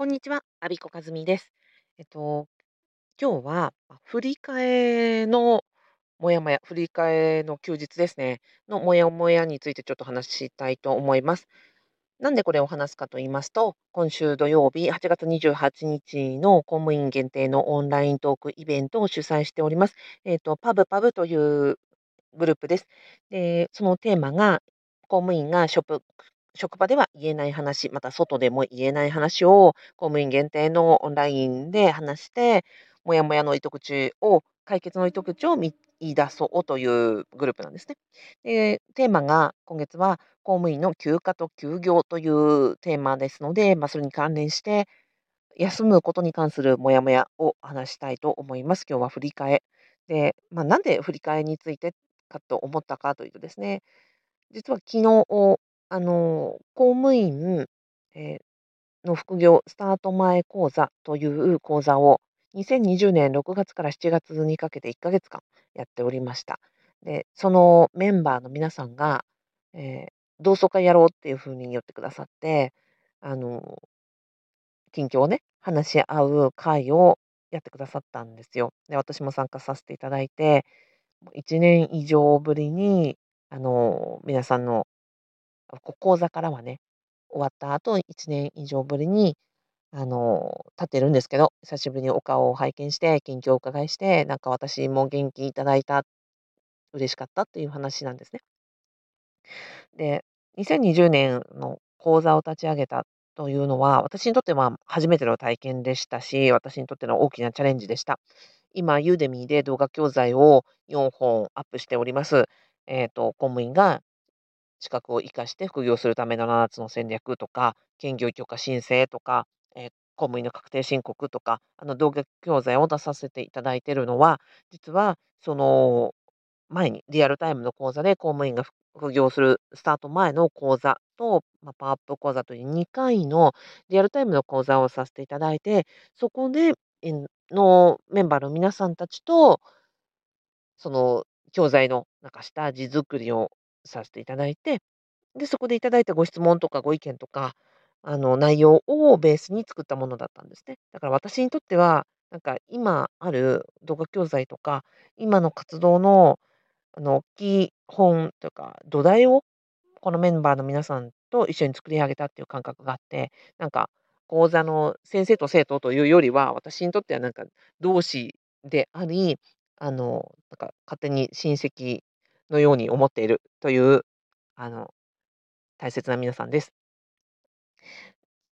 こんにちは、アビコカズミです。えっと、今日は、振り替えのモヤモヤ、振り替えの休日ですね、のモヤモヤについてちょっと話したいと思います。なんでこれを話すかと言いますと、今週土曜日、8月28日の公務員限定のオンライントークイベントを主催しております。えっと、パブパブというグループです。で、そのテーマが、公務員がしょぷ職場では言えない話、また外でも言えない話を公務員限定のオンラインで話して、モヤモヤの糸口を解決の糸口を見出そうというグループなんですね。で、テーマが今月は公務員の休暇と休業というテーマですので、まあ、それに関連して、休むことに関するモヤモヤを話したいと思います。今日は振り替え。で、まあ、なんで振り替えについてかと思ったかというとですね、実は昨日、あの、公務員、えーの副業スタート前講座という講座を2020年6月から7月にかけて1ヶ月間やっておりました。で、そのメンバーの皆さんが、えー同窓会やろうっていう風に言ってくださって、あの、近況をね、話し合う会をやってくださったんですよ。で、私も参加させていただいて、もう1年以上ぶりに、あの、皆さんのこ講座からはね、終わった後1年以上ぶりに、あの、経ってるんですけど、久しぶりにお顔を拝見して、近況をお伺いして、なんか私も元気いただいた、嬉しかったっていう話なんですね。で、2020年の講座を立ち上げたというのは、私にとっては初めての体験でしたし、私にとっての大きなチャレンジでした。今、ユーデミーで動画教材を4本アップしております。えっと、公務員が資格を生かして副業するための7つの戦略とか、兼業許可申請とか、えー公務員の確定申告とか、あの動画教材を出させていただいているのは、実はその前にリアルタイムの講座で公務員が副業するスタート前の講座と、まあ、パワーアップ講座という2回のリアルタイムの講座をさせていただいて、そこで、のメンバーの皆さんたちと、その教材のなんか下地作りをさせていただいて、で、そこでいただいたご質問とかご意見とか、あの、内容をベースに作ったものだったんですね。だから私にとっては、なんか今ある動画教材とか、今の活動の、あの、基本というか、土台を、このメンバーの皆さんと一緒に作り上げたっていう感覚があって、なんか、講座の先生と生徒というよりは、私にとってはなんか同志であり、あの、なんか勝手に親戚のように思っているという、あの、大切な皆さんです。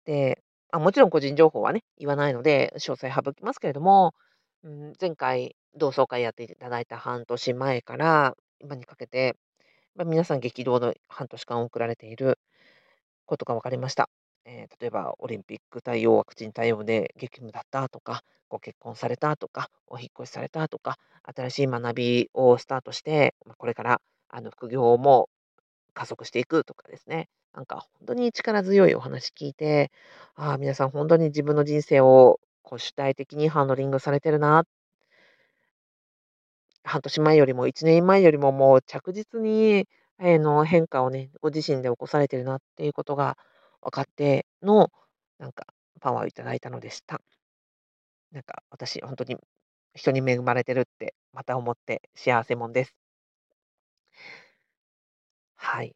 で、あ、もちろん個人情報はね、言わないので、詳細省きますけれども、うん、前回同窓会やっていただいた半年前から今にかけて、ま、皆さん激動の半年間送られていることが分かりました。えー例えばオリンピック対応、ワクチン対応で激務だったとか、ご結婚されたとか、お引っ越しされたとか、新しい学びをスタートして、ま、これからあの副業も加速していくとかですね。なんか本当に力強いお話聞いて、ああ、皆さん本当に自分の人生をこう主体的にハンドリングされてるな、半年前よりも1年前よりももう着実に、ええ、の変化をね、ご自身で起こされてるなっていうことが分かっての、なんかパワーをいただいたのでした。なんか私本当に人に恵まれてるってまた思って幸せもんです。はい。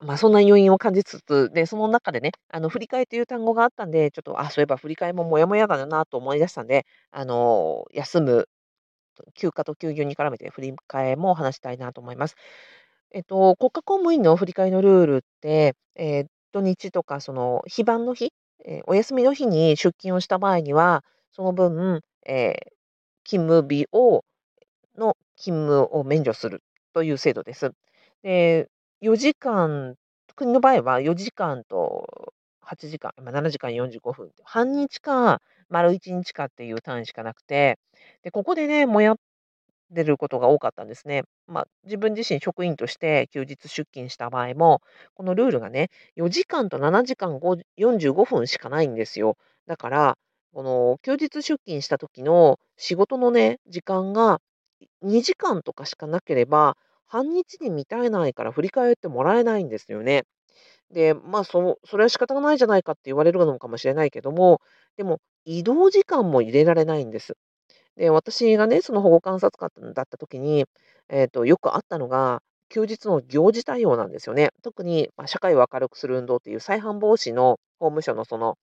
まあ、そんな余韻を感じつつ、で、その中でね、あの、振り替という単語があったんで、ちょっと、あ、そういえば振り替えもモヤモヤだなと思い出したんで、あの、休む、休暇と休業に絡めて振り替えも話したいなと思います。えっと、国家公務員の振り替えのルールって、えー土日とかその非番の日、えーお休みの日に出勤をした場合には、その分、えー勤務日をの勤務を免除するという制度です。で、4時間、国の場合は4時間と8時間、まあ、7時間45分、半日か丸1日かっていう単位しかなくて、で、ここでね、もやってることが多かったんですね。まあ、自分自身職員として休日出勤した場合も、このルールがね、4時間と7時間ご45分しかないんですよ。だから、この休日出勤した時の仕事のね、時間が2時間とかしかなければ、半日に満たえないから振り替えってもらえないんですよね。で、まあ、そそれは仕方がないじゃないかって言われるのかもしれないけども、でも移動時間も入れられないんです。で、私がね、その保護観察官だった時に、えっと、よくあったのが、休日の行事対応なんですよね。特に、まあ、社会を明るくする運動という再犯防止の法務省のその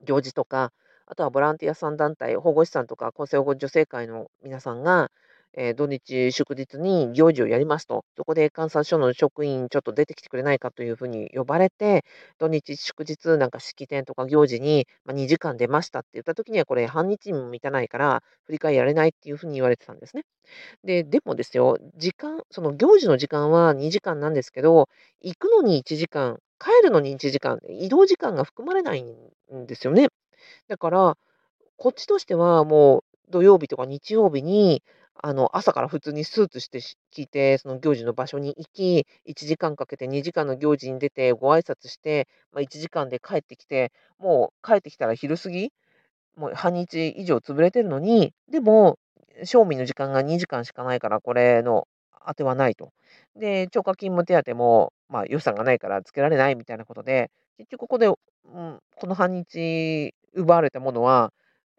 行事とか、あとはボランティアさん団体、保護士さんとか厚生保護助成会の皆さんが、えー土日祝日に行事をやりますと、そこで監察署の職員ちょっと出てきてくれないかというふうに呼ばれて、土日祝日なんか式典とか行事に、ま、2時間出ましたって言った時にはこれ半日にも満たないから、振り替えやれないっていうふうに言われてたんですね。で、でもですよ、時間その行事の時間は2時間なんですけど、行くのに1時間、帰るのに1時間、移動時間が含まれないんですよね。だから、こっちとしてはもう土曜日とか日曜日に、あの、朝から普通にスーツして着て、その行事の場所に行き、1時間かけて2時間の行事に出てご挨拶して、まあ、1時間で帰ってきて、もう帰ってきたら昼過ぎもう半日以上潰れてるのに、でも、賞味の時間が2時間しかないから、これの当てはないと。で、超過勤務手当も、まあ、予算がないからつけられないみたいなことで、結局ここで、うん、この半日奪われたものは、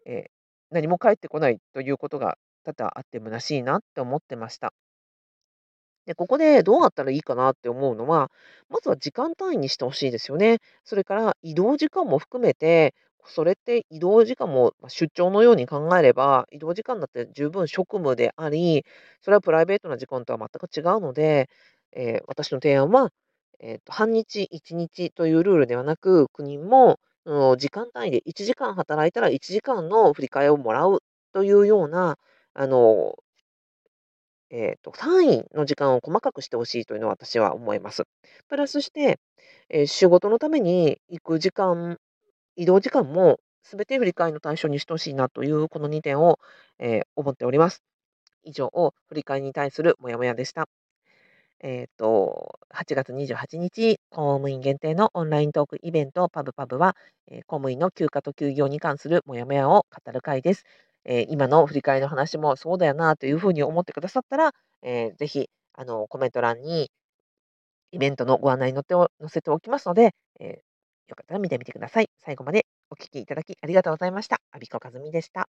え、何も返ってこないということが多々あって虚しいなって思ってました。で、ここでどうなったらいいかなって思うのは、まずは時間単位にしてほしいですよね。それから移動時間も含めて、それって移動時間も出張のように考えれば、移動時間だって十分職務であり、それはプライベートな時間とは全く違うので、えー私の提案は、えーと、半日、1日というルールではなく、国もその時間単位で1時間働いたら1時間の振り替えをもらうというような、あのえっと、単位の時間を細かくしてほしいというのは私は思います。プラスして、え、仕事のために行く時間、移動時間も全て振り替えの対象にしてほしいなというこの2点を、え、思っております。以上、振り替えに対するモヤモヤでした。えっと、8月28日、公務員限定のオンライントークイベント、パブパブは、えー公務員の休暇と休業に関するモヤモヤを語る会です。えー今の振り返りの話もそうだよなというふうに思ってくださったら、えーぜひ、あの、コメント欄にイベントのご案内に載って載せておきますので、えーよかったら見てみてください。最後までお聴きいただきありがとうございました。阿ビ子和美でした。